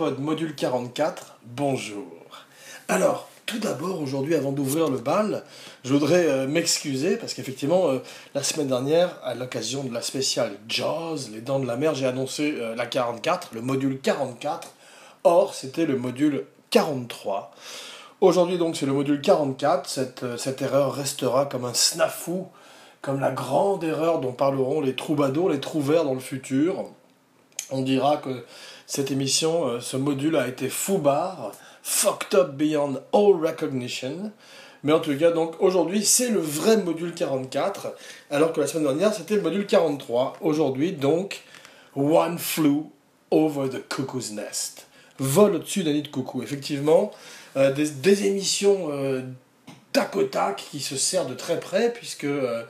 Module 44, bonjour. Alors, tout d'abord, aujourd'hui, avant d'ouvrir le bal, je voudrais euh, m'excuser parce qu'effectivement, euh, la semaine dernière, à l'occasion de la spéciale Jaws, les dents de la mer, j'ai annoncé euh, la 44, le module 44. Or, c'était le module 43. Aujourd'hui, donc, c'est le module 44. Cette, cette erreur restera comme un snafou, comme la grande erreur dont parleront les troubadours, les trouvères dans le futur. On dira que cette émission, ce module a été foubar fucked up beyond all recognition. Mais en tout cas, donc aujourd'hui, c'est le vrai module 44, alors que la semaine dernière, c'était le module 43. Aujourd'hui, donc, One Flew Over the Cuckoo's Nest. Vol au-dessus d'un nid de coucou. Effectivement, euh, des, émissions euh, tac au tac qui se servent de très près, puisque euh,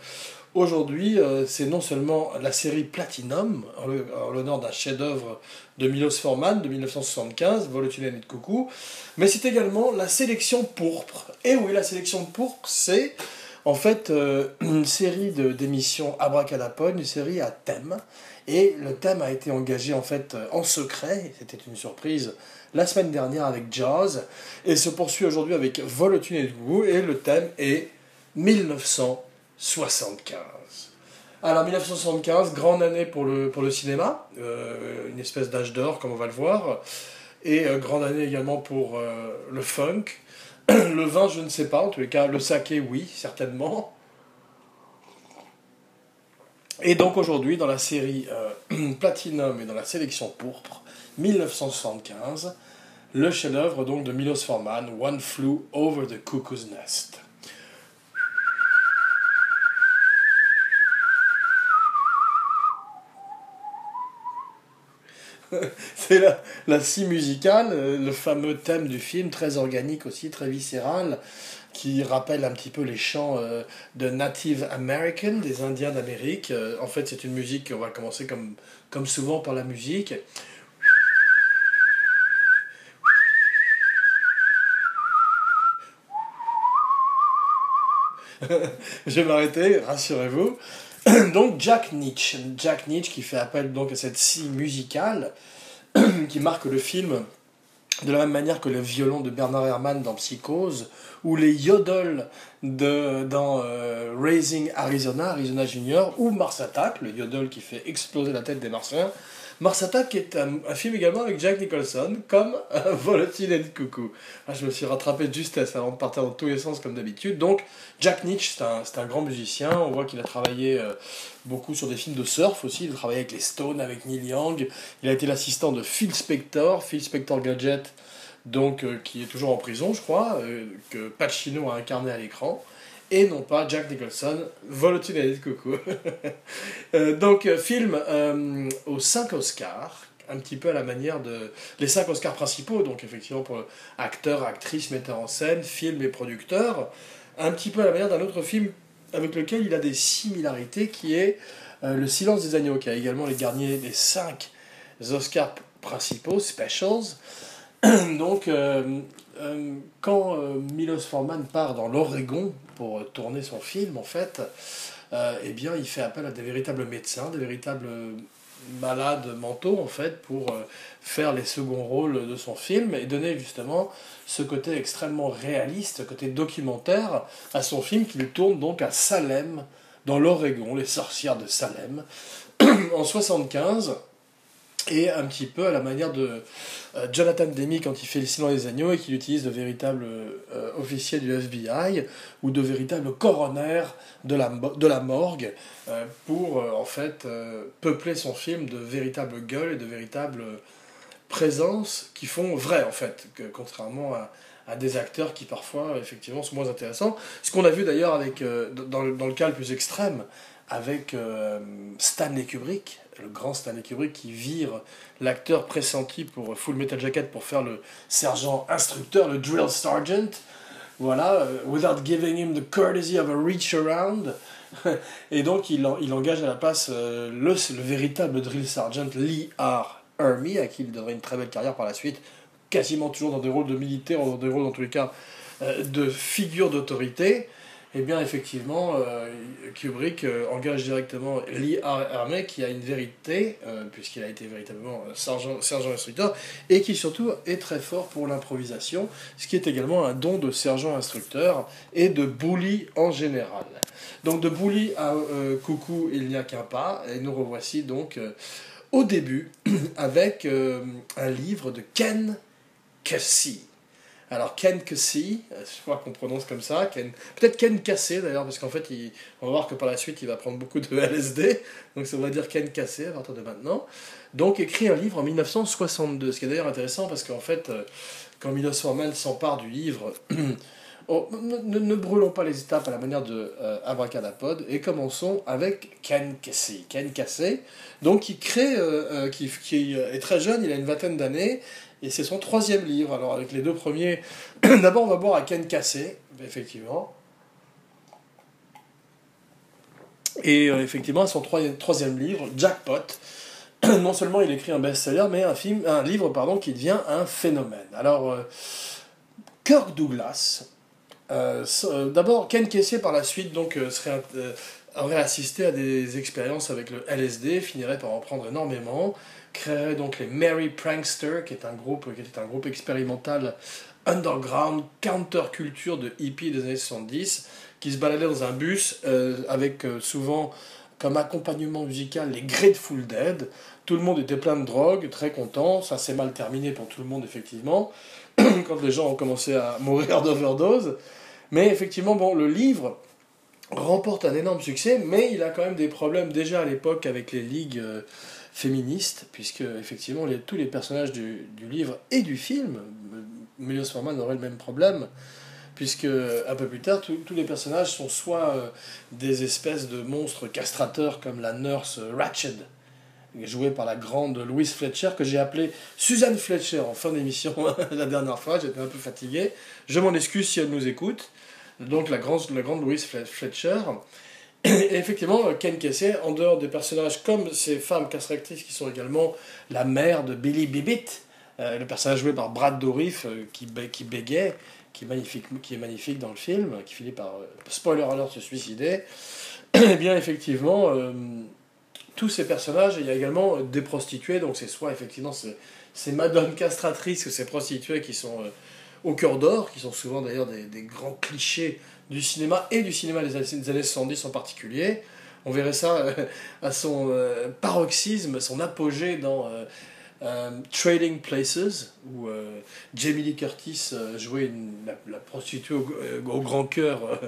Aujourd'hui, euh, c'est non seulement la série Platinum, en l'honneur d'un chef-d'œuvre de Milos Forman de 1975, Vol au-dessus de coucou, mais c'est également la sélection pourpre. Et oui, la sélection pourpre, c'est en fait euh, une série d'émissions abracadapod, une série à thème. Et le thème a été engagé en fait en secret, c'était une surprise la semaine dernière avec Jazz, et se poursuit aujourd'hui avec Vol au-dessus de coucou, et le thème est 1900. 75. Alors 1975, grande année pour le, pour le cinéma, euh, une espèce d'âge d'or comme on va le voir, et euh, grande année également pour euh, le funk. le vin, je ne sais pas, en tous les cas, le saké, oui, certainement. Et donc aujourd'hui, dans la série Platinum et dans la sélection pourpre, 1975, le chef-d'œuvre donc de Milos Forman, One Flew Over the Cuckoo's Nest. c'est la, la scie musicale, euh, le fameux thème du film, très organique aussi, très viscéral, qui rappelle un petit peu les chants euh, de Native American, des Indiens d'Amérique. Euh, en fait, c'est une musique, on va commencer comme, comme souvent par la musique. Je vais m'arrêter, rassurez-vous. donc Jack Nietzsche, Jack Nietzsche qui fait appel donc à cette scie musicale qui marque le film de la même manière que le violon de Bernard Herrmann dans Psychose ou les yodels de, dans euh, Raising Arizona, Arizona Junior ou Mars Attack, le yodel qui fait exploser la tête des Martiens. Mars Attack est un, film également avec Jack Nicholson, comme Volatile et Coucou. Ah, je me suis rattrapé de justesse avant de partir dans tous les sens comme d'habitude. Donc, Jack Nietzsche, c'est un, un, grand musicien. On voit qu'il a travaillé euh, beaucoup sur des films de surf aussi. Il a travaillé avec les Stones, avec Neil Young. Il a été l'assistant de Phil Spector, Phil Spector Gadget, donc, euh, qui est toujours en prison, je crois, euh, que Pacino a incarné à l'écran et non pas Jack Nicholson, vol au-dessus de coucou. Euh, donc, euh, film euh, aux 5 Oscars, un petit peu à la manière de. Les 5 Oscars principaux, donc effectivement pour acteur, actrice, metteur en scène, film et producteur, un petit peu à la manière d'un autre film avec lequel il a des similarités, qui est Le silence des agneaux, qui a également les derniers des 5 Oscars principaux, specials. donc, quand Milos Forman part dans l'Oregon pour euh, tourner son film, en fait, eh bien, il fait appel à des véritables médecins, des véritables malades mentaux, en fait, pour faire les seconds rôles de son film et donner justement ce côté extrêmement réaliste, côté documentaire à son film qu'il tourne donc à Salem, dans l'Oregon, les sorcières de Salem, en 75 et un petit peu à la manière de euh, Jonathan Demi quand il fait Le Silence des Agneaux et qu'il utilise de véritables euh, officiers du FBI ou de véritables coroner de la, de la morgue euh, pour en fait peupler son film de véritables gueules et de véritables présences qui font vrai en fait, que, contrairement à, à, des acteurs qui parfois effectivement sont moins intéressants. Ce qu'on a vu d'ailleurs avec dans, dans, le cas le plus extrême avec Stanley Kubrick le grand Stanley Kubrick qui vire l'acteur pressenti pour Full Metal Jacket pour faire le sergent instructeur, le drill sergeant. Voilà, euh, without giving him the courtesy of a reach around. Et donc il, il engage à la place euh, le, le véritable drill sergeant Lee R. Ermey, à qui il donnerait une très belle carrière par la suite, quasiment toujours dans des rôles de militaires, dans des rôles dans tous les cas euh, de figure d'autorité. Eh bien effectivement, euh, Kubrick euh, engage directement Lee Armey qui a une vérité, euh, puisqu'il a été véritablement sergent, instructeur, et qui surtout est très fort pour l'improvisation, ce qui est également un don de sergent instructeur et de bully en général. Donc de bully à coucou, il n'y a qu'un pas, et nous revoici donc au début avec un livre de Ken Kesey. Alors Ken Kesey, je crois qu'on prononce comme ça, peut-être Ken Cassé d'ailleurs, parce qu'en fait, il, on va voir que par la suite, il va prendre beaucoup de LSD, donc ça va dire Ken Cassé à partir de maintenant. Donc écrit un livre en 1962, ce qui est d'ailleurs intéressant parce qu'en fait, euh, quand Milos Forman s'empare du livre, oh, ne, brûlons pas les étapes à la manière de euh, Abracadapod et commençons avec Ken Kesey. Ken Cassé, donc qui crée, euh, qui, qui, est très jeune, il a une vingtaine d'années, et c'est son troisième livre. Alors, avec les deux premiers, d'abord, on va boire à Ken Cassé, effectivement. Et euh, effectivement, son troisième livre, Jackpot, non seulement il écrit un best-seller, mais un, film, un livre pardon, qui devient un phénomène. Alors, euh, Kirk Douglas, euh, d'abord, Ken Kesey par la suite donc, serait, aurait assisté à des expériences avec le LSD, finirait par en prendre énormément créerait donc les Merry Prankster, qui, est un groupe, qui était un groupe expérimental underground, counterculture de hippies des années 70, qui se baladait dans un bus euh, avec euh, souvent comme accompagnement musical les Grateful Dead. Tout le monde était plein de drogue, très content. Ça s'est mal terminé pour tout le monde, effectivement, quand les gens ont commencé à mourir d'overdose. Mais effectivement, bon, le livre remporte un énorme succès, mais il a quand même des problèmes déjà à l'époque avec les ligues. Euh, féministe, puisque effectivement tous les personnages du, livre et du film, Milos Forman aurait le même problème, puisque un peu plus tard, tous les personnages sont soit euh, des espèces de monstres castrateurs comme la nurse Ratched, jouée par la grande Louise Fletcher, que j'ai appelée Suzanne Fletcher en fin d'émission la dernière fois, j'étais un peu fatigué, je m'en excuse si elle nous écoute, donc la grande, la grande Louise Fletcher, et effectivement, Ken Kesey, en dehors des personnages comme ces femmes castratrices qui sont également la mère de Billy Bibbit, euh, le personnage joué par Brad Dourif euh, qui, qui bégait, qui est, magnifique, dans le film, qui finit par, euh, spoiler alert, se suicider, eh bien effectivement, tous ces personnages, il y a également des prostituées, donc c'est soit effectivement ces, ces madones castratrices ou ces prostituées qui sont au cœur d'or, qui sont souvent d'ailleurs des, grands clichés du cinéma et du cinéma des années 70 en particulier. On verrait ça euh, à son euh, paroxysme, son apogée dans euh, Trading Places, où Jamie Lee Curtis jouait la, prostituée au, au grand cœur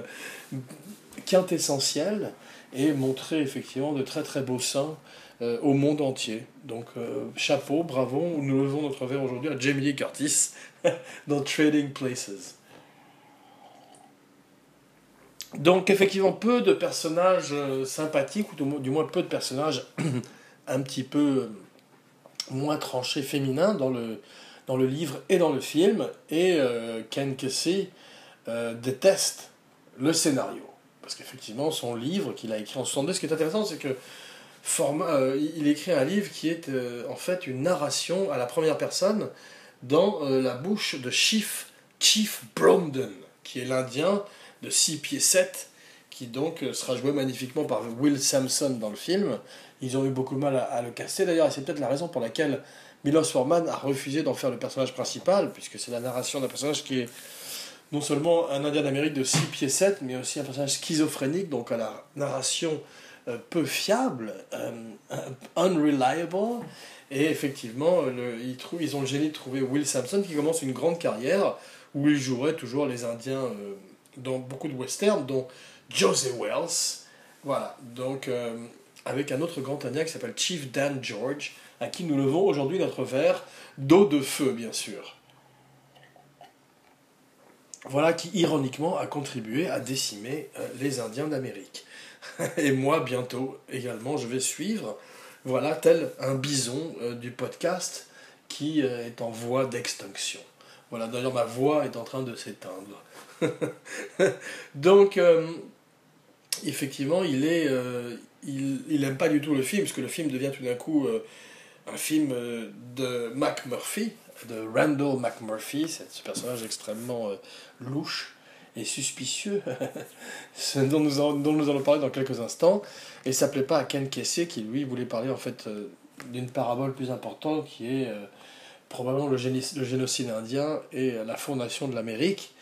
quintessentiel et montrait effectivement de très très beaux seins au monde entier. Donc chapeau, bravo, nous levons notre verre aujourd'hui à Jamie Lee Curtis dans Trading Places. Donc effectivement, peu de personnages euh, sympathiques, ou du moins peu de personnages un petit peu moins tranchés féminins dans le, dans le livre et dans le film. Et euh, Ken Kesey euh, déteste le scénario. Parce qu'effectivement, son livre qu'il a écrit en 62, ce qui est intéressant, c'est que il écrit un livre qui est en fait une narration à la première personne dans la bouche de Chief, Chief Bromden, qui est l'Indien de 6 pieds 7, qui donc euh, sera joué magnifiquement par Will Sampson dans le film. Ils ont eu beaucoup de mal à, le casser d'ailleurs, et c'est peut-être la raison pour laquelle Milos Forman a refusé d'en faire le personnage principal, puisque c'est la narration d'un personnage qui est non seulement un Indien d'Amérique de 6 pieds 7, mais aussi un personnage schizophrénique, donc à la narration euh, peu fiable, euh, unreliable. Et effectivement, le, ils, ils ont le génie de trouver Will Sampson qui commence une grande carrière où il jouerait toujours les Indiens dans beaucoup de westerns, dont Joseph Wells. Voilà, donc euh, avec un autre grand indien qui s'appelle Chief Dan George, à qui nous levons aujourd'hui notre verre d'eau de feu, bien sûr. Voilà qui, ironiquement, a contribué à décimer euh, les Indiens d'Amérique. Et moi, bientôt également, je vais suivre, voilà, tel un bison euh, du podcast qui est en voie d'extinction. Voilà, d'ailleurs, ma voix est en train de s'éteindre. Donc, euh, effectivement, il est, euh, il, aime pas du tout le film, parce que le film devient tout d'un coup euh, un film de McMurphy, de Randall McMurphy, ce personnage extrêmement louche, et suspicieux, dont, nous dont nous allons parler dans quelques instants, et ça plaît pas à Ken Kesey qui lui voulait parler en fait d'une parabole plus importante qui est probablement le, génocide indien et la fondation de l'Amérique,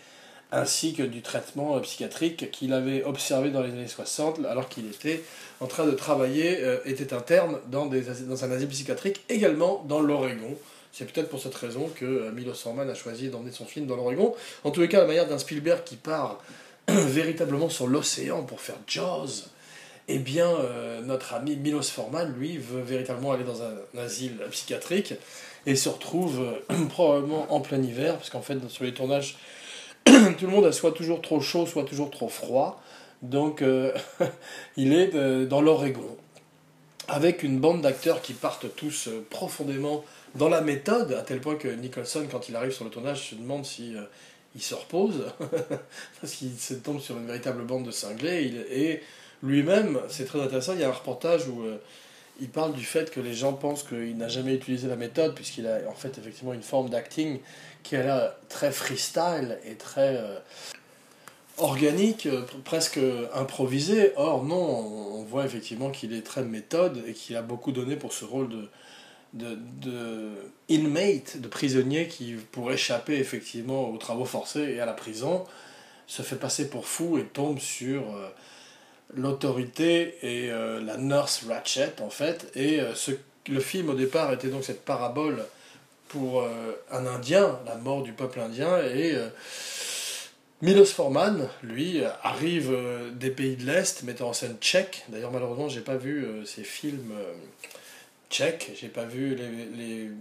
ainsi que du traitement psychiatrique qu'il avait observé dans les années 60 alors qu'il était en train de travailler, euh, était interne dans, des, dans un asile psychiatrique, également dans l'Oregon. C'est peut-être pour cette raison que euh, Milos Forman a choisi d'emmener son film dans l'Oregon. En tous les cas, la manière d'un Spielberg qui part véritablement sur l'océan pour faire Jaws, eh bien, euh, notre ami Milos Forman, lui, veut véritablement aller dans un asile psychiatrique et se retrouve probablement en plein hiver, parce qu'en fait, sur les tournages, tout le monde a soit toujours trop chaud, soit toujours trop froid. Donc, euh, il est euh, dans l'Oregon, avec une bande d'acteurs qui partent tous euh, profondément dans la méthode, à tel point que Nicholson, quand il arrive sur le tournage, se demande si il se repose, parce qu'il se tombe sur une véritable bande de cinglés. et lui-même, c'est très intéressant, il y a un reportage où il parle du fait que les gens pensent qu'il n'a jamais utilisé la méthode, puisqu'il a en fait effectivement une forme d'acting qui a l'air très freestyle et très euh, organique, euh, presque improvisé. Or, non, on voit effectivement qu'il est très méthode et qu'il a beaucoup donné pour ce rôle de, de, de inmate, de prisonnier qui, pour échapper effectivement aux travaux forcés et à la prison, se fait passer pour fou et tombe sur. Euh, l'autorité et euh, la nurse Ratchet, en fait. Et euh, ce, le film, au départ, était donc cette parabole pour un Indien, la mort du peuple indien. Et Milos Forman, lui, arrive des pays de l'Est, mettant en scène tchèque. D'ailleurs, malheureusement, j'ai pas vu ces films tchèques. J'ai pas vu les, les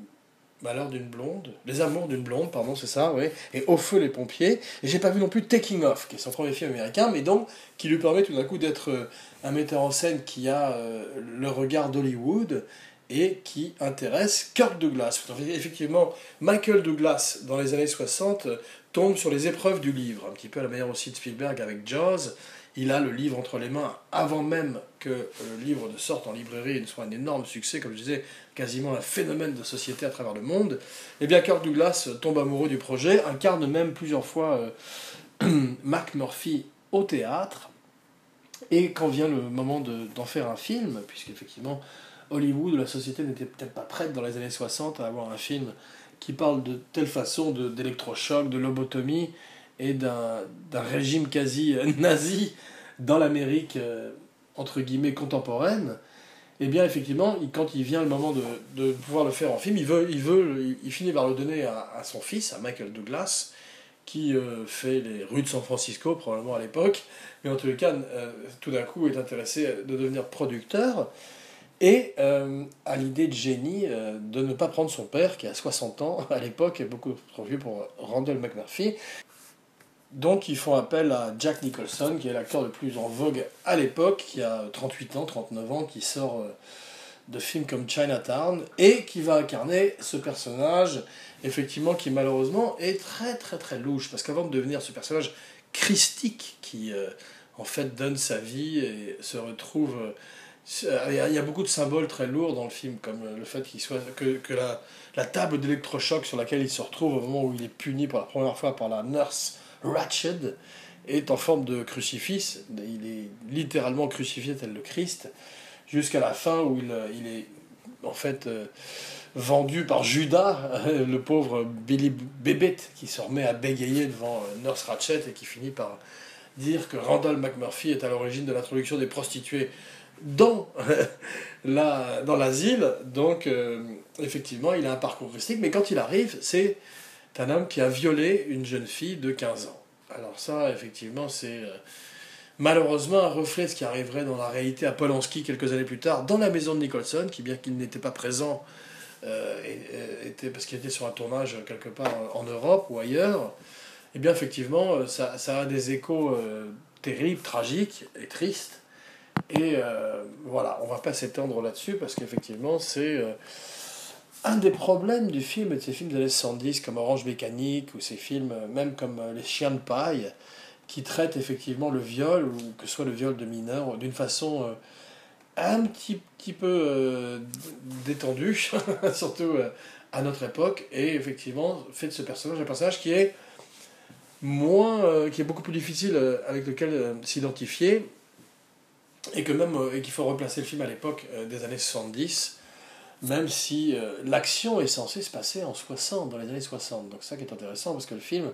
Malheur d'une blonde, Les Amours d'une blonde, pardon, c'est ça, oui, et Au feu les pompiers. Et j'ai pas vu non plus Taking Off, qui est son premier film américain, mais donc qui lui permet tout d'un coup d'être euh, un metteur en scène qui a euh, le regard d'Hollywood et qui intéresse Kirk Douglas. Effectivement, Michael Douglas, dans les années 60, tombe sur les épreuves du livre, un petit peu à la manière aussi de Spielberg avec Jaws, il a le livre entre les mains avant même que le livre ne sorte en librairie et ne soit un énorme succès, comme je disais, quasiment un phénomène de société à travers le monde. Et eh bien, Kirk Douglas tombe amoureux du projet, incarne même plusieurs fois euh, Mac Murphy au théâtre. Et quand vient le moment d'en faire un film, puisqu'effectivement Hollywood, la société n'était peut-être pas prête dans les années 60 à avoir un film qui parle de telle façon d'électrochoc, de lobotomie, et d'un régime quasi euh, nazi dans l'Amérique, euh, entre guillemets, contemporaine, eh bien, effectivement, quand il vient le moment de, de, pouvoir le faire en film, il, veut, il, veut, il finit par le donner à, son fils, à Michael Douglas, qui euh, fait les rues de San Francisco, probablement à l'époque, mais en tous les cas, tout d'un coup, est intéressé de devenir producteur, et à l'idée de génie de ne pas prendre son père, qui a 60 ans à l'époque, et beaucoup trop vieux pour Randall McMurphy, donc ils font appel à Jack Nicholson, qui est l'acteur le plus en vogue à l'époque, qui a 38 ans, 39 ans, qui sort euh, de films comme Chinatown, et qui va incarner ce personnage, effectivement, qui malheureusement est très très très louche, parce qu'avant de devenir ce personnage christique, qui euh, en fait donne sa vie et se retrouve... Euh, il y a beaucoup de symboles très lourds dans le film, comme le fait qu'il soit que, que la, la table d'électrochoc sur laquelle il se retrouve au moment où il est puni pour la première fois par la nurse Ratched est en forme de crucifix. Il est littéralement crucifié tel le Christ, jusqu'à la fin où il, il, est en fait euh, vendu par Judas, le pauvre Billy Bébét, qui se remet à bégayer devant euh, Nurse Ratchet et qui finit par dire que Randall McMurphy est à l'origine de l'introduction des prostituées dans la, dans l'asile. Donc, euh, effectivement, il a un parcours christique, mais quand il arrive, c'est un homme qui a violé une jeune fille de 15 ans. Alors ça, effectivement, c'est euh, malheureusement un reflet de ce qui arriverait dans la réalité à Polanski quelques années plus tard, dans la maison de Nicholson, qui bien qu'il n'était pas présent, euh, euh, était, parce qu'il était sur un tournage quelque part en, Europe ou ailleurs, eh bien effectivement, ça, a des échos terribles, tragiques et tristes. Et voilà, on va pas s'étendre là-dessus, parce qu'effectivement, c'est un des problèmes du film de ces films des années 70 comme Orange Mécanique ou ces films euh, même comme euh, Les Chiens de paille qui traitent effectivement le viol ou que ce soit le viol de mineurs d'une façon euh, un petit, petit peu détendue, surtout à notre époque, et effectivement fait de ce personnage un personnage qui est moins, qui est beaucoup plus difficile avec lequel s'identifier, et que même et qu'il faut replacer le film à l'époque des années 70 même si l'action est censée se passer en 60, dans les années 60. Donc ça qui est intéressant, parce que le film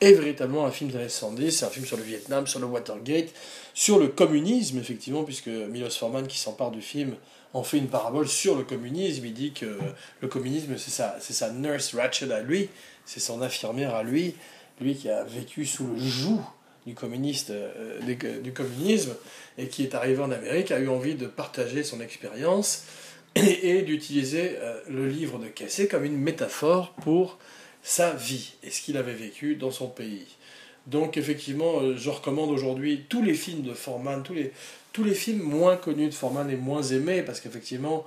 est véritablement un film des années 70, c'est un film sur le Vietnam, sur le Watergate, sur le communisme, effectivement, puisque Milos Forman, qui s'empare du film, en fait une parabole sur le communisme. Il dit que le communisme, c'est sa, sa nurse Ratchet à lui, c'est son infirmière à lui, lui qui a vécu sous le joug du, communiste, euh, du, communisme et qui est arrivé en Amérique, a eu envie de partager son expérience et, d'utiliser euh, le livre de Cassé comme une métaphore pour sa vie et ce qu'il avait vécu dans son pays. Donc effectivement, euh, je recommande aujourd'hui tous les films de Forman, tous les, tous les films moins connus de Forman et moins aimés, parce qu'effectivement,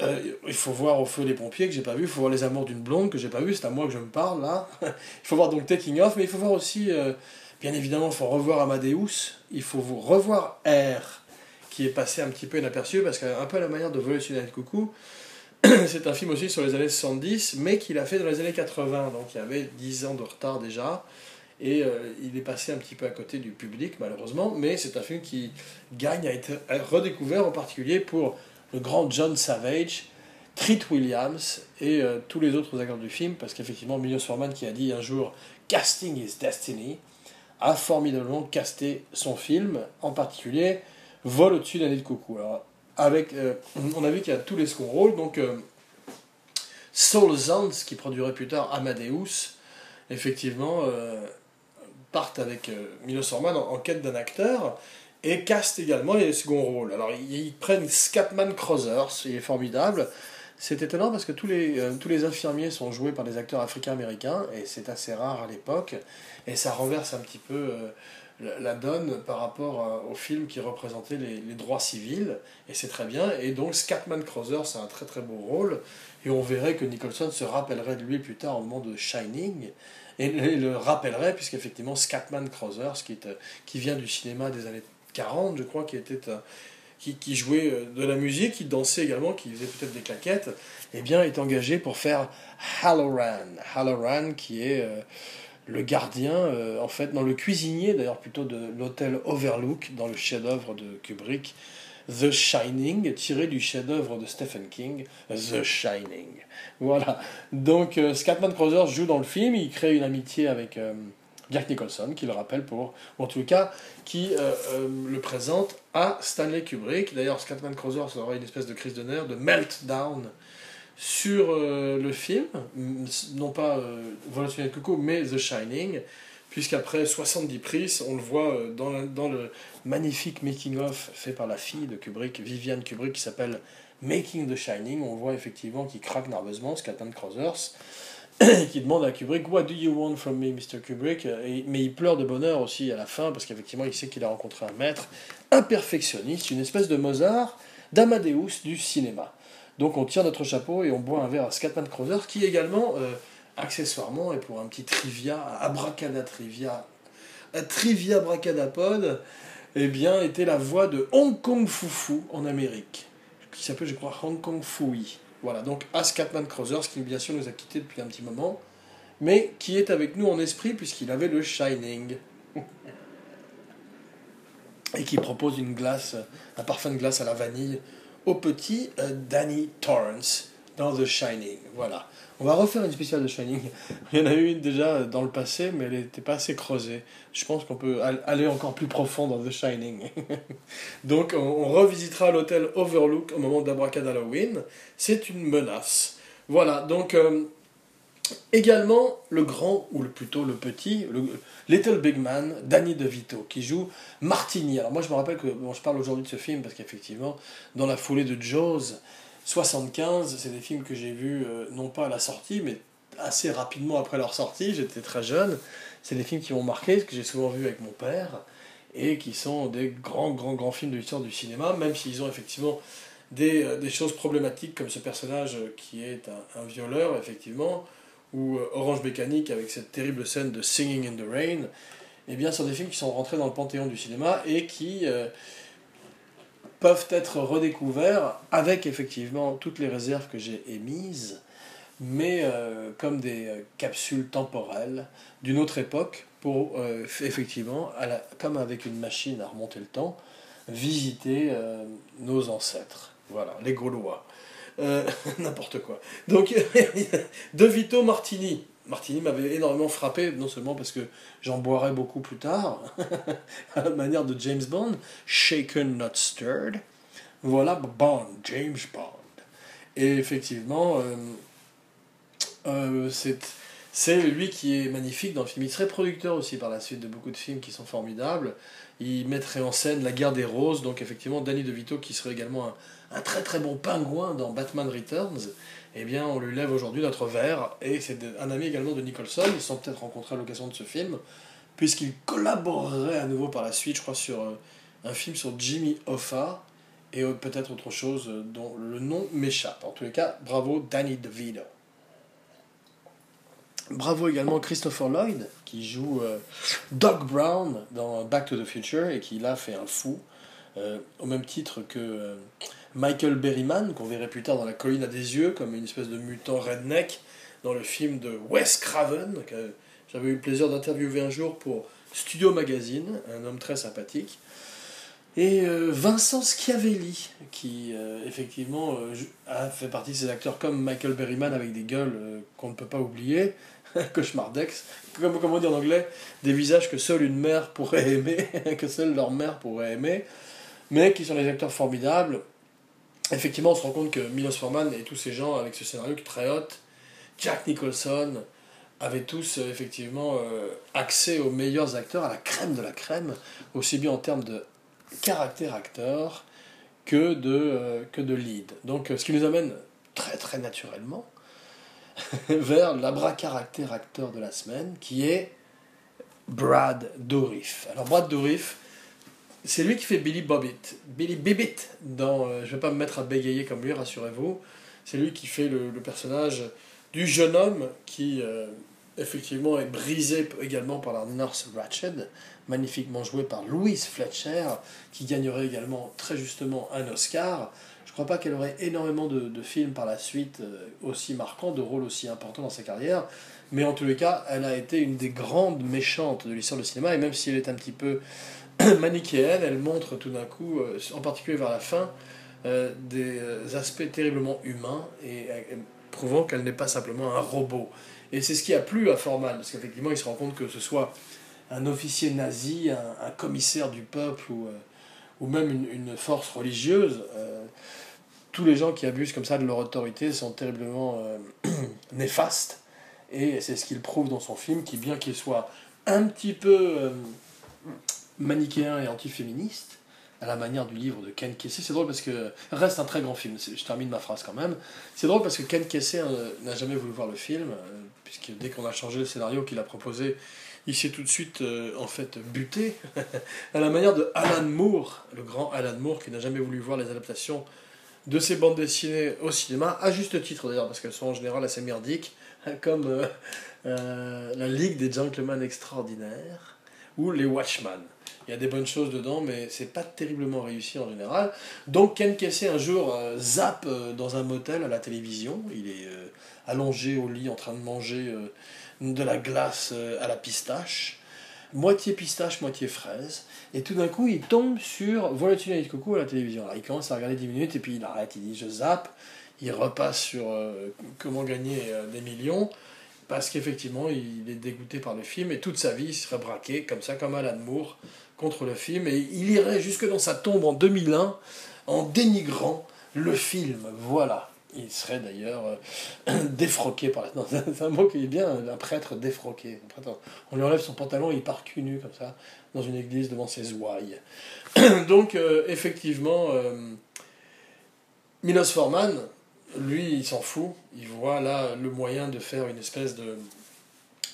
euh, il faut voir Au feu des pompiers que j'ai pas vu, il faut voir Les amours d'une blonde que j'ai pas vu, c'est à moi que je me parle là. il faut voir donc Taking Off, mais il faut voir aussi, bien évidemment, il faut revoir Amadeus, il faut vous revoir R, qui est passé un petit peu inaperçu, parce qu'un peu à la manière de Voler sur coucou, c'est un film aussi sur les années 70, mais qu'il a fait dans les années 80, donc il y avait 10 ans de retard déjà. Et euh, il est passé un petit peu à côté du public, malheureusement, mais c'est un film qui gagne à être redécouvert, en particulier pour le grand John Savage, Treat Williams et euh, tous les autres acteurs du film, parce qu'effectivement, Milos Forman, qui a dit un jour Casting is Destiny, a formidablement casté son film, en particulier Vol au-dessus d'un nid de coucou. Alors, avec, euh, on a vu qu'il y a tous les second rôles, donc Zanz, qui produirait plus tard Amadeus, effectivement, partent avec euh, Milos Forman en, quête d'un acteur et castent également les seconds rôles. Alors ils, prennent Scatman Crothers, il est formidable. C'est étonnant parce que tous les, euh, tous les infirmiers sont joués par des acteurs africains-américains et c'est assez rare à l'époque et ça renverse un petit peu euh, la, donne par rapport au film qui représentait les, droits civils et c'est très bien. Et donc Scatman Crothers c'est un très très beau rôle et on verrait que Nicholson se rappellerait de lui plus tard au moment de Shining et, le rappellerait, puisqu'effectivement, Scatman Crothers, qui, euh, qui vient du cinéma des années 40, je crois, qui, était, euh, qui, jouait euh, de la musique, qui dansait également, qui faisait peut-être des claquettes, eh bien, est engagé pour faire Halloran. Halloran, qui est le gardien, en fait, dans le cuisinier d'ailleurs plutôt de l'hôtel Overlook, dans le chef-d'œuvre de Kubrick, The Shining, tiré du chef-d'œuvre de Stephen King, The Shining. Voilà. Donc, euh, Scatman Crothers joue dans le film, il crée une amitié avec euh, Jack Nicholson, qui le rappelle pour, ou en tout cas, qui euh, le présente à Stanley Kubrick. D'ailleurs, Scatman Crothers aura une espèce de crise de nerfs, de meltdown sur le film, non pas Volation de Coucou, mais The Shining puisqu'après 70 prises, on le voit euh, dans le, magnifique making-of fait par la fille de Kubrick, Viviane Kubrick, qui s'appelle Making the Shining. On voit effectivement qu'il craque nerveusement, Scatman Crothers, qui demande à Kubrick What do you want from me, Mr. Kubrick? Mais il pleure de bonheur aussi à la fin, parce qu'effectivement, il sait qu'il a rencontré un maître, un perfectionniste, une espèce de Mozart, d'Amadeus du cinéma. Donc on tire notre chapeau et on boit un verre à Scatman Crothers, qui également. Euh, accessoirement, et pour un petit trivia, abracada trivia, trivia bracadapod, eh bien, était la voix de Hong Kong Fufu en Amérique, qui s'appelle, je crois, Hong Kong Fui. Voilà, donc As Catman Crothers, qui bien sûr nous a quittés depuis un petit moment, mais qui est avec nous en esprit puisqu'il avait le Shining. Et qui propose une glace, un parfum de glace à la vanille au petit euh, Danny Torrance dans The Shining. Voilà. On va refaire une spéciale de Shining. Il y en a eu une déjà dans le passé, mais elle n'était pas assez creusée. Je pense qu'on peut aller encore plus profond dans The Shining. Donc on, revisitera l'hôtel Overlook au moment d'Abracad Halloween. C'est une menace. Voilà, donc euh, également le grand, ou plutôt le petit, le Little Big Man, Danny DeVito, qui joue Martini. Alors moi je me rappelle que, je parle aujourd'hui de ce film parce qu'effectivement, dans la foulée de Jaws, 75, c'est des films que j'ai vus euh, non pas à la sortie, mais assez rapidement après leur sortie. J'étais très jeune. C'est des films qui m'ont marqué, que j'ai souvent vus avec mon père, et qui sont des grands, grands, grands films de l'histoire du cinéma, même s'ils ont effectivement des, euh, des, choses problématiques comme ce personnage qui est un, violeur, effectivement, ou euh, Orange Mécanique avec cette terrible scène de Singing in the Rain. Eh bien, sont des films qui sont rentrés dans le panthéon du cinéma et qui peuvent être redécouverts avec effectivement toutes les réserves que j'ai émises mais euh, comme des euh, capsules temporelles d'une autre époque pour euh, effectivement, comme avec une machine à remonter le temps, visiter nos ancêtres. Voilà, les Gaulois. N'importe quoi. Donc, De Vito Martini. Martini m'avait énormément frappé, non seulement parce que j'en boirai beaucoup plus tard, à la manière de James Bond, Shaken Not Stirred. Voilà Bond, James Bond. Et effectivement, euh, c'est lui qui est magnifique dans le film. Il serait producteur aussi par la suite de beaucoup de films qui sont formidables. Il mettrait en scène La guerre des roses, donc effectivement Danny DeVito qui serait également un, très très bon pingouin dans Batman Returns. Eh bien, on lui lève aujourd'hui notre verre, et c'est un ami également de Nicholson. Ils sont peut-être rencontrés à l'occasion de ce film, puisqu'il collaborerait à nouveau par la suite, je crois, sur euh, un film sur Jimmy Hoffa, et peut-être autre chose dont le nom m'échappe. En tous les cas, bravo Danny DeVito. Bravo également Christopher Lloyd, qui joue euh, Doc Brown dans Back to the Future et qui là fait un fou, euh, au même titre que euh, Michael Berryman, qu'on verrait plus tard dans La colline à des yeux, comme une espèce de mutant redneck dans le film de Wes Craven, que j'avais eu le plaisir d'interviewer un jour pour Studio Magazine, un homme très sympathique. Et Vincent Schiavelli, qui effectivement a fait partie de ces acteurs comme Michael Berryman avec des gueules qu'on ne peut pas oublier, Cauchemardex, comme, comment dire en anglais, des visages que seule une mère pourrait aimer, que seule leur mère pourrait aimer, mais qui sont des acteurs formidables. Effectivement, on se rend compte que Milos Forman et tous ces gens avec ce scénario qui très hot, Jack Nicholson, avaient tous euh, effectivement euh, accès aux meilleurs acteurs, à la crème de la crème, aussi bien en termes de caractère acteur que de, euh, que de lead. Donc ce qui nous amène très très naturellement vers l'abra-caractère acteur de la semaine, qui est Brad Dourif. Alors Brad Dourif, c'est lui qui fait Billy Bobbitt. Billy Bibbit dans... Euh, je vais pas me mettre à bégayer comme lui, rassurez-vous. C'est lui qui fait le, personnage du jeune homme qui, euh, effectivement, est brisé également par la nurse Ratched, magnifiquement joué par Louise Fletcher, qui gagnerait également très justement un Oscar crois pas qu'elle aurait énormément de, de, films par la suite euh, aussi marquants, de rôles aussi importants dans sa carrière. Mais en tous les cas, elle a été une des grandes méchantes de l'histoire du cinéma. Et même si elle est un petit peu manichéenne, elle montre tout d'un coup, euh, en particulier vers la fin, euh, des aspects terriblement humains et prouvant qu'elle n'est pas simplement un robot. Et c'est ce qui a plu à Forman, parce qu'effectivement, il se rend compte que ce soit un officier nazi, un, commissaire du peuple ou, même une, force religieuse tous les gens qui abusent comme ça de leur autorité sont terriblement euh, néfastes. Et c'est ce qu'il prouve dans son film, qui bien qu'il soit un petit peu euh, manichéen et antiféministe, à la manière du livre de Ken Kesey, c'est drôle parce que reste un très grand film. Je termine ma phrase quand même. C'est drôle parce que Ken Kesey euh, n'a jamais voulu voir le film, puisque dès qu'on a changé le scénario qu'il a proposé, il s'est tout de suite en fait buté à la manière de Alan Moore, le grand Alan Moore qui n'a jamais voulu voir les adaptations de ces bandes dessinées au cinéma, à juste titre d'ailleurs, parce qu'elles sont en général assez merdiques, comme euh, euh, La Ligue des Gentlemen Extraordinaires ou Les Watchmen. Il y a des bonnes choses dedans, mais c'est pas terriblement réussi en général. Donc Ken Kesey un jour euh, zappe dans un motel à la télévision. Il est allongé au lit en train de manger de la glace à la pistache moitié pistache, moitié fraise. Et tout d'un coup, il tombe sur Volatile de Coco à la télévision. Alors, il commence à regarder 10 minutes et puis il arrête, il dit je zappe. Il repasse sur euh, comment gagner euh, des millions parce qu'effectivement, il est dégoûté par le film et toute sa vie, il serait braqué comme ça, comme Alan Moore, contre le film. Et il irait jusque dans sa tombe en 2001 en dénigrant le film. Voilà. Il serait d'ailleurs euh, défroqué par. C'est un mot qui est bien, un prêtre défroqué. On lui enlève son pantalon et il part cul nu comme ça dans une église devant ses ouailles. Donc euh, effectivement, euh, Milos Forman, lui, il s'en fout. Il voit là le moyen de faire une espèce de,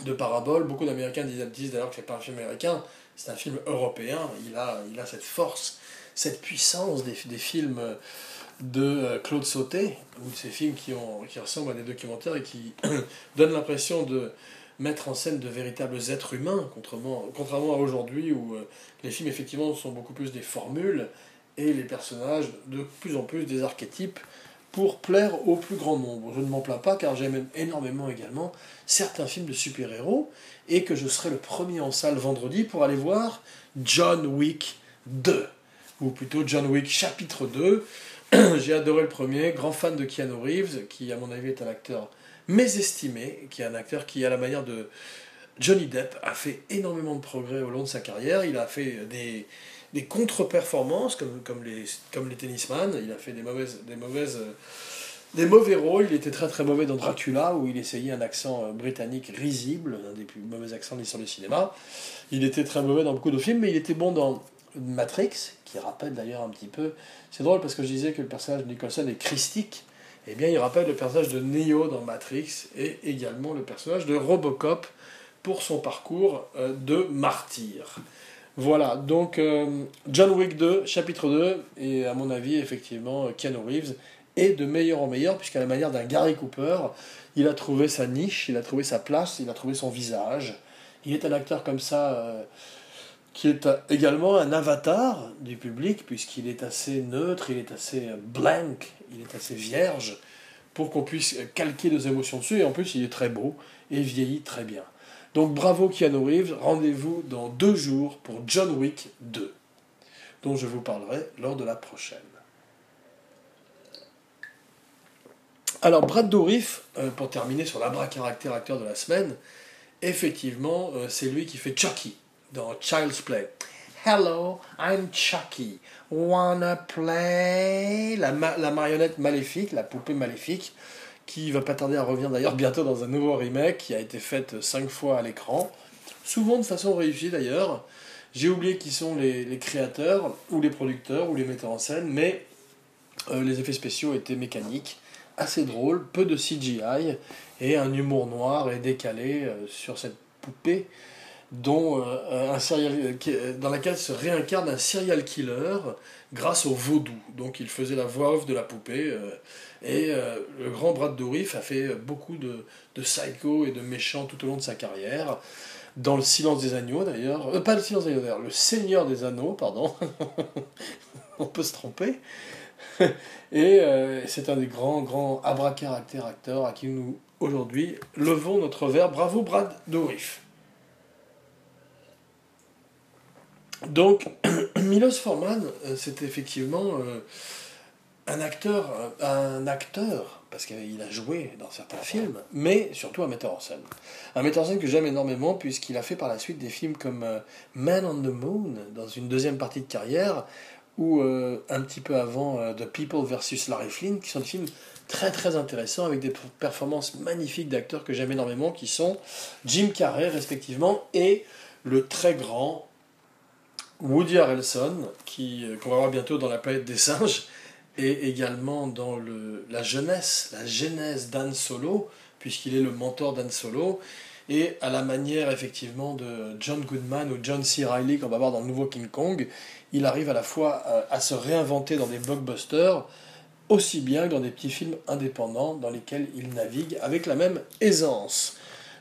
de parabole. Beaucoup d'Américains disent, d'ailleurs que c'est pas un film américain, c'est un film européen. Il a, il a cette force, cette puissance des, des films de euh, Claude Sauté, ou ces films qui, ont, qui ressemblent à des documentaires et qui donnent l'impression de mettre en scène de véritables êtres humains, contrairement, contrairement à aujourd'hui où euh, les films effectivement sont beaucoup plus des formules et les personnages de plus en plus des archétypes pour plaire au plus grand nombre. Je ne m'en plains pas car j'aime énormément également certains films de super-héros et que je serai le premier en salle vendredi pour aller voir John Wick 2, ou plutôt John Wick chapitre 2. J'ai adoré le premier, grand fan de Keanu Reeves, qui à mon avis est un acteur mésestimé, qui est un acteur qui, à la manière de Johnny Depp, a fait énormément de progrès au long de sa carrière. Il a fait des, des contre-performances comme, comme, les, comme les tennisman. Il a fait des mauvaises, des mauvaises des mauvais rôles. Il était très très mauvais dans Dracula, où il essayait un accent euh, britannique risible, un des plus mauvais accents de l'histoire du cinéma. Il était très mauvais dans beaucoup de films, mais il était bon dans Matrix, qui rappelle d'ailleurs un petit peu. C'est drôle parce que je disais que le personnage de Nicholson est christique. Eh bien, il rappelle le personnage de Neo dans Matrix et également le personnage de Robocop pour son parcours euh, de martyr. Voilà, donc euh, John Wick 2, chapitre 2, et à mon avis, effectivement, Keanu Reeves et de meilleur en meilleur, puisqu'à la manière d'un Gary Cooper, il a trouvé sa niche, il a trouvé sa place, il a trouvé son visage. Il est un acteur comme ça euh, qui est également un avatar du public, puisqu'il est assez neutre, il est assez blank, il est assez vierge, pour qu'on puisse calquer nos émotions dessus, et en plus il est très beau et vieillit très bien. Donc bravo Keanu Reeves, rendez-vous dans deux jours pour John Wick 2, dont je vous parlerai lors de la prochaine. Alors, Brad Dourif, euh, pour terminer sur l'abra-caractère acteur de la semaine, effectivement, euh, c'est lui qui fait Chucky dans Child's Play. Hello, I'm Chucky. Wanna play la, la, marionnette maléfique, la poupée maléfique, qui va pas tarder à revenir d'ailleurs bientôt dans un nouveau remake qui a été fait cinq fois à l'écran, souvent de façon réussie d'ailleurs. J'ai oublié qui sont les, créateurs, ou les producteurs, ou les metteurs en scène, mais euh, les effets spéciaux étaient mécaniques assez drôle, peu de CGI et un humour noir et décalé euh, sur cette poupée dont, euh, un serial, dans laquelle se réincarne un serial killer grâce au vaudou. Donc il faisait la voix off de la poupée euh, et le grand Brad Dourif a fait beaucoup de, de psycho et de méchants tout au long de sa carrière. Dans le silence des agneaux d'ailleurs, pas le silence des agneaux d'ailleurs, le Seigneur des anneaux, pardon, on peut se tromper. Et euh, c'est un des grands, grands abracaractères acteurs à qui nous, aujourd'hui, levons notre verre. Bravo Brad Dourif. Donc, Milos Forman, euh, c'est effectivement euh, un acteur, un acteur, parce qu'il a joué dans certains films, mais surtout un metteur en scène. Un metteur en scène que j'aime énormément, puisqu'il a fait par la suite des films comme Man on the Moon, dans une deuxième partie de carrière, ou euh, un petit peu avant euh, The People versus Larry Flynn, qui sont des films très très intéressants avec des performances magnifiques d'acteurs que j'aime énormément, qui sont Jim Carrey respectivement et le très grand Woody Harrelson, qui euh, qu'on va voir bientôt dans La planète des singes, et également dans le, la jeunesse, la genèse d'Anne Solo, puisqu'il est le mentor d'Anne Solo, et à la manière effectivement de John Goodman ou John C. Reilly qu'on va voir dans le nouveau King Kong, il arrive à la fois euh, à, se réinventer dans des blockbusters, aussi bien que dans des petits films indépendants dans lesquels il navigue avec la même aisance.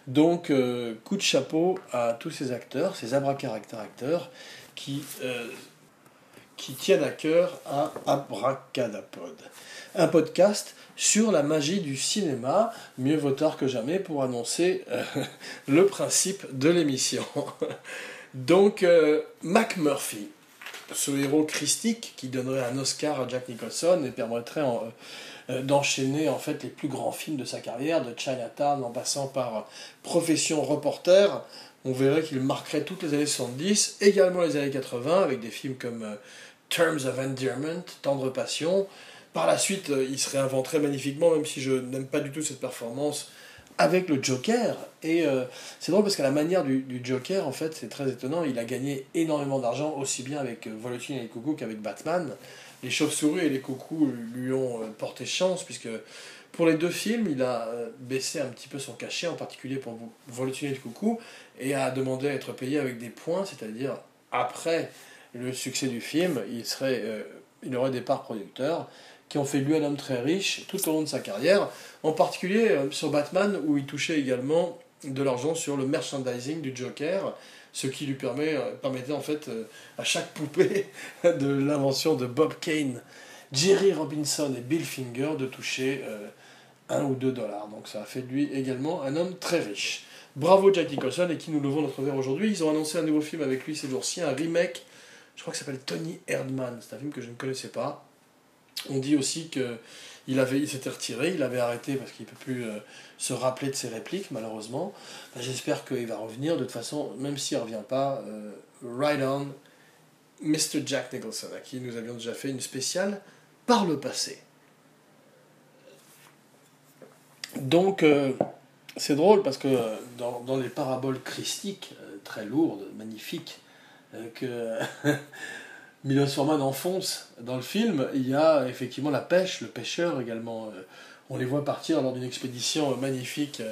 Donc, euh, coup de chapeau à tous ces acteurs, ces abracaractères acteurs, qui, euh, qui tiennent à cœur à Abracadapod. Un podcast sur la magie du cinéma, mieux vaut tard que jamais pour annoncer le principe de l'émission. Donc, Mac Murphy, ce héros christique qui donnerait un Oscar à Jack Nicholson et permettrait euh, euh, d'enchaîner en fait les plus grands films de sa carrière, de Chinatown en passant par euh, Profession reporter. On verrait qu'il marquerait toutes les années 70, également les années 80, avec des films comme Terms of Endearment, Tendre Passion. Par la suite, il se réinventerait magnifiquement, même si je n'aime pas du tout cette performance avec le Joker. Et euh, c'est drôle parce qu'à la manière du, Joker, en fait, c'est très étonnant. Il a gagné énormément d'argent, aussi bien avec euh, Volotine et les coucous qu'avec Batman. Les chauves-souris et les coucous lui ont euh, porté chance, puisque pour les deux films, il a baissé un petit peu son cachet, en particulier pour Volotine et les coucous, et a demandé à être payé avec des points, c'est-à-dire après le succès du film, il, serait, il aurait des parts producteurs qui ont fait lui un homme très riche tout au long de sa carrière, en particulier euh, sur Batman où il touchait également de l'argent sur le merchandising du Joker, ce qui lui permet, euh, permettait en fait euh, à chaque poupée de l'invention de Bob Kane. Jerry Robinson et Bill Finger de toucher un ou deux dollars. Donc ça a fait de lui également un homme très riche. Bravo Jack Nicholson et qui nous levons notre verre aujourd'hui. Ils ont annoncé un nouveau film avec lui ces jours-ci, un remake, je crois que s'appelle Tony Erdman. C'est un film que je ne connaissais pas. On dit aussi que il, avait, il s'était retiré, il avait arrêté parce qu'il ne peut plus euh, se rappeler de ses répliques, malheureusement. Ben, j'espère qu'il va revenir. De toute façon, même s'il ne revient pas, euh, Ride On, Mr. Jack Nicholson, à qui nous avions déjà fait une spéciale par le passé. Donc, euh, c'est drôle parce que euh, dans, les paraboles christiques, euh, très lourdes, magnifiques, que Milos Forman enfonce dans le film, il y a effectivement la pêche, le pêcheur également. on les voit partir lors d'une expédition magnifique.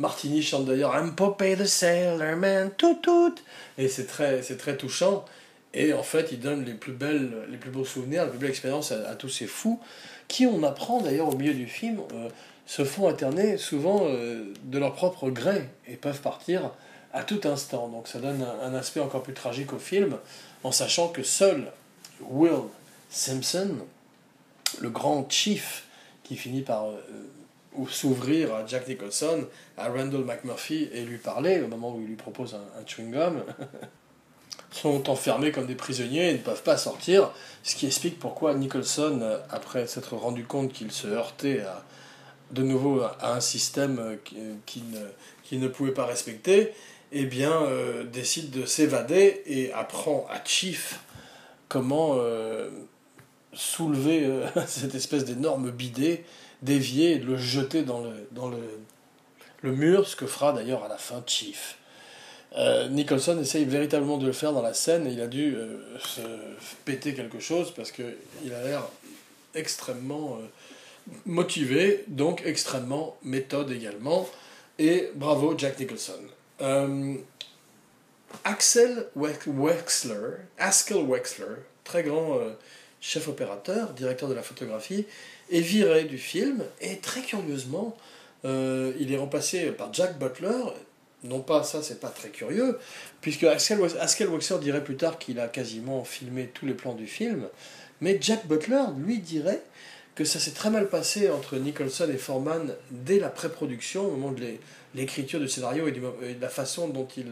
Martini chante d'ailleurs I'm Popeye the Sailor Man, tout tout. Et c'est très, très touchant. Et en fait, il donne les plus belles, les plus beaux souvenirs, la plus belle expérience à, tous ces fous, qui on apprend d'ailleurs au milieu du film se font interner souvent euh, de leur propre gré et peuvent partir à tout instant. Donc ça donne un, aspect encore plus tragique au film, en sachant que seul Will Simpson, le grand chief qui finit par euh, s'ouvrir à Jack Nicholson, à Randall McMurphy et lui parler au moment où il lui propose un, chewing-gum, sont enfermés comme des prisonniers et ne peuvent pas sortir, ce qui explique pourquoi Nicholson, euh, après s'être rendu compte qu'il se heurtait à, de nouveau à un système euh, qu'il ne, ne, pouvait pas respecter, eh bien, euh, décide de s'évader et apprend à Chief comment euh, soulever cette espèce d'énorme bidet, dévier et le jeter dans le, dans le, le mur, ce que fera d'ailleurs à la fin Chief. Nicholson essaye véritablement de le faire dans la scène et il a dû se péter quelque chose parce qu'il a l'air extrêmement motivé, donc extrêmement méthode également. Et bravo Jack Nicholson. Euh, Axel Wexler, Askel Wexler, très grand euh, chef opérateur, directeur de la photographie, est viré du film et très curieusement, euh, il est remplacé par Jack Butler. Non pas ça, c'est pas très curieux, puisque Askel Wexler dirait plus tard qu'il a quasiment filmé tous les plans du film, mais Jack Butler lui dirait que ça s'est très mal passé entre Nicholson et Foreman dès la pré-production, au moment de l'écriture du scénario et, de la façon dont il,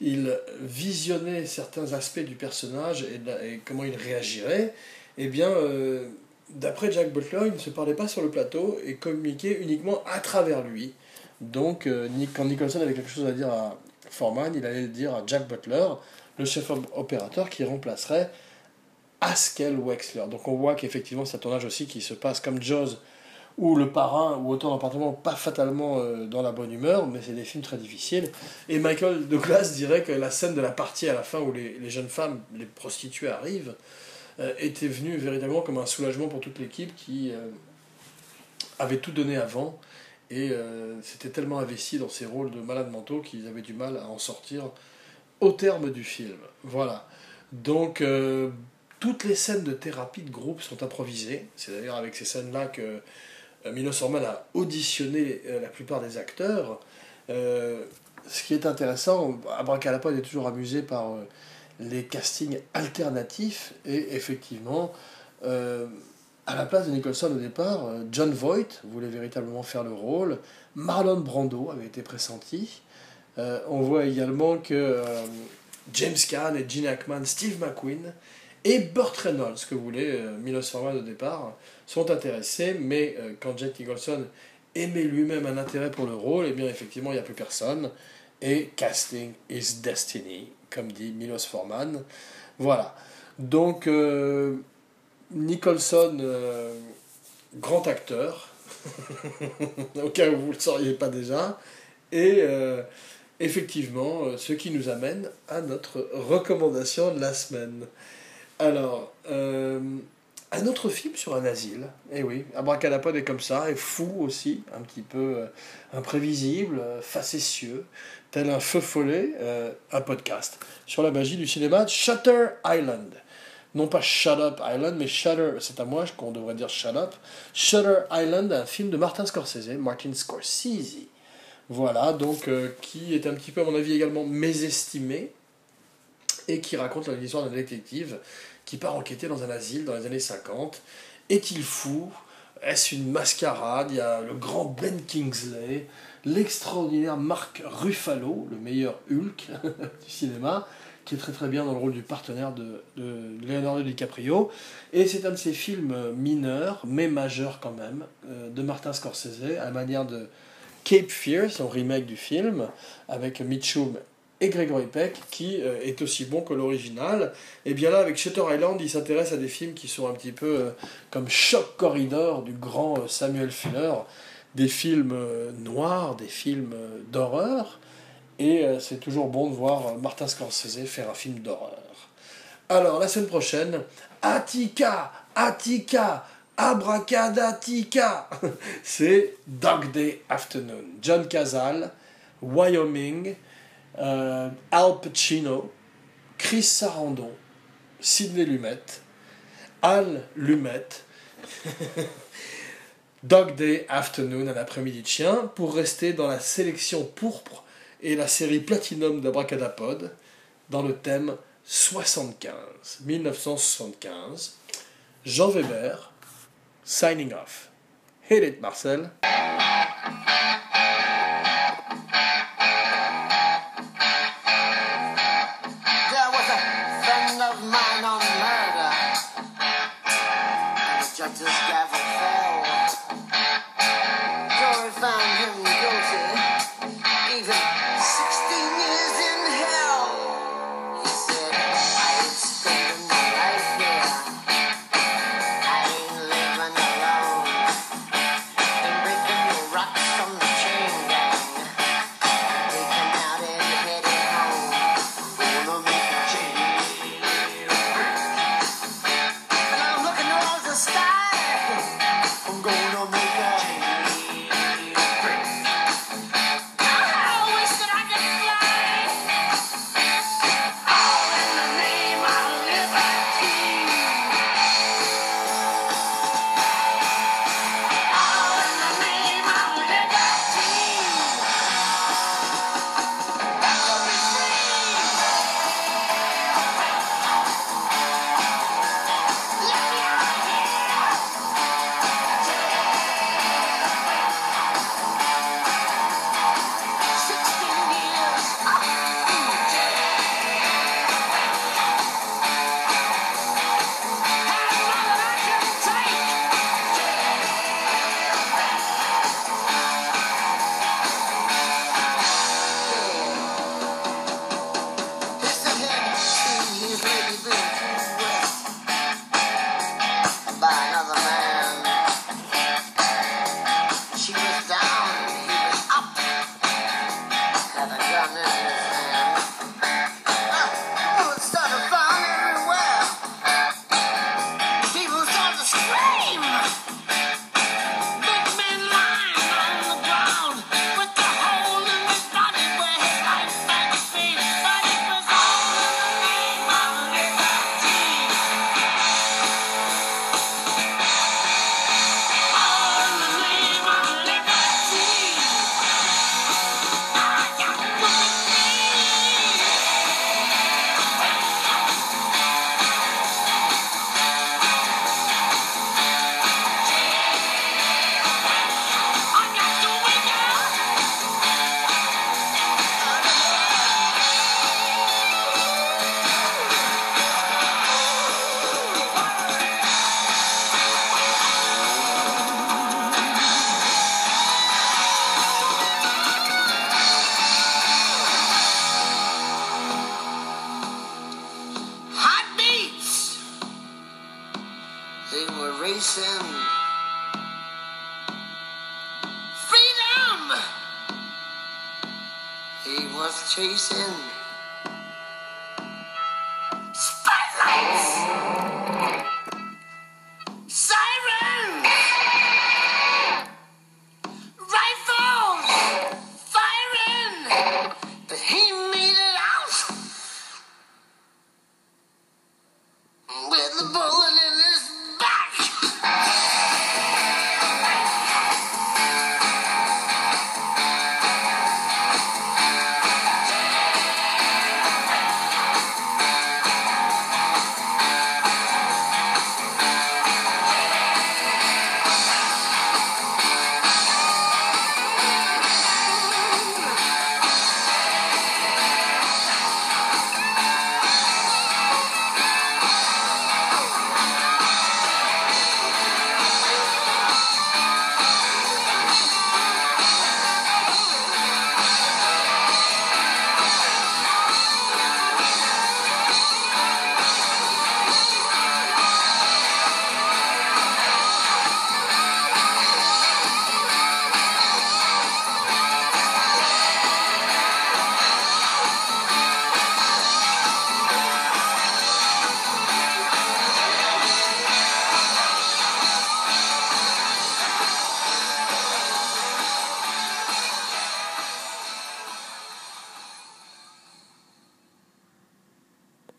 il visionnait certains aspects du personnage et, comment il réagirait. Eh bien, euh, d'après Jack Butler, il ne se parlait pas sur le plateau et communiquait uniquement à travers lui. Donc, euh, quand Nicholson avait quelque chose à dire à Foreman, il allait le dire à Jack Butler, le chef opérateur qui remplacerait Askel Wexler. Donc on voit qu'effectivement c'est un tournage aussi qui se passe comme Jaws ou Le Parrain ou Autant d'appartement, pas fatalement euh, dans la bonne humeur, mais c'est des films très difficiles. Et Michael Douglas dirait que la scène de la partie à la fin où les, jeunes femmes, les prostituées arrivent, euh, était venue véritablement comme un soulagement pour toute l'équipe qui euh, avait tout donné avant et s'était tellement investi dans ces rôles de malades mentaux qu'ils avaient du mal à en sortir au terme du film. Voilà. Donc toutes les scènes de thérapie de groupe sont improvisées. C'est d'ailleurs avec ces scènes-là que euh, Milos Forman a auditionné euh, la plupart des acteurs. Euh, ce qui est intéressant, Abracadapod est toujours amusé par les castings alternatifs. Et effectivement, à la place de Nicholson au départ, John Voight voulait véritablement faire le rôle. Marlon Brando avait été pressenti. on voit également que James Caan et Gene Hackman, Steve McQueen et Burt Reynolds, que voulez, euh, Milos Forman au départ, sont intéressés, mais euh, quand Jack Nicholson émet lui-même un intérêt pour le rôle, eh bien effectivement il n'y a plus personne, et casting is destiny, comme dit Milos Forman. Voilà. Donc euh, Nicholson, grand acteur, au cas où vous ne le sauriez pas déjà, et effectivement, ce qui nous amène à notre recommandation de la semaine. Alors, euh, un autre film sur un asile. Eh oui, Abracadapod est comme ça, et fou aussi, un petit peu euh, imprévisible, euh, facétieux, tel un feu follet, un podcast sur la magie du cinéma Shutter Island. Non pas Shut Up Island, mais Shutter, c'est à moi qu'on devrait dire Shut Up. Shutter Island, un film de Martin Scorsese, Martin Scorsese. Voilà, donc qui est un petit peu, à mon avis, également mésestimé et qui raconte l'histoire d'un détective qui part enquêter dans un asile dans les années 50. Est-il fou Est-ce une mascarade? Il y a le grand Ben Kingsley, l'extraordinaire Mark Ruffalo, le meilleur Hulk du cinéma, qui est très très bien dans le rôle du partenaire de, Leonardo DiCaprio. Et c'est un de ces films mineurs, mais majeurs quand même, euh, de Martin Scorsese, à la manière de Cape Fear, son remake du film, avec Mitchum et Gregory Peck, qui euh, est aussi bon que l'original. Et bien là, avec Shutter Island, il s'intéresse à des films qui sont un petit peu euh, comme Shock Corridor du grand Samuel Fuller, des films noirs, des films d'horreur, et euh, c'est toujours bon de voir euh, Martin Scorsese faire un film d'horreur. Alors, la semaine prochaine, Attica, Attica, Abracadatica. c'est Dog Day Afternoon. John Cazale, Wyoming, euh, Al Pacino, Chris Sarandon, Sidney Lumet, Al Lumet. Dog Day Afternoon, un après-midi de chien, pour rester dans la sélection pourpre et la série Platinum d'Abracadapod dans le thème 75, 1975. Jean Weber, signing off. Hit it, Marcel.